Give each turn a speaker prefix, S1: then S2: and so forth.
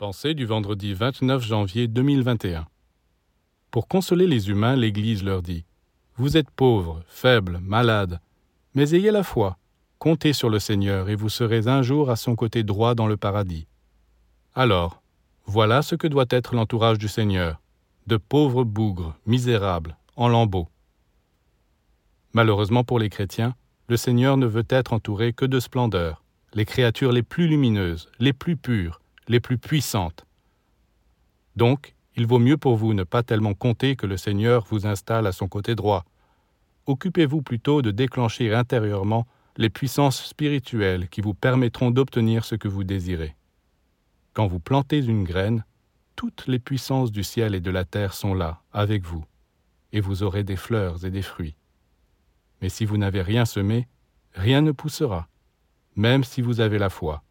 S1: Pensée du vendredi 29 janvier 2021. Pour consoler les humains, l'Église leur dit Vous êtes pauvres, faibles, malades, mais ayez la foi, comptez sur le Seigneur et vous serez un jour à son côté droit dans le paradis. Alors, voilà ce que doit être l'entourage du Seigneur de pauvres bougres, misérables, en lambeaux. Malheureusement pour les chrétiens, le Seigneur ne veut être entouré que de splendeur, les créatures les plus lumineuses, les plus pures, les plus puissantes. Donc, il vaut mieux pour vous ne pas tellement compter que le Seigneur vous installe à son côté droit. Occupez-vous plutôt de déclencher intérieurement les puissances spirituelles qui vous permettront d'obtenir ce que vous désirez. Quand vous plantez une graine, toutes les puissances du ciel et de la terre sont là, avec vous, et vous aurez des fleurs et des fruits. Mais si vous n'avez rien semé, rien ne poussera, même si vous avez la foi.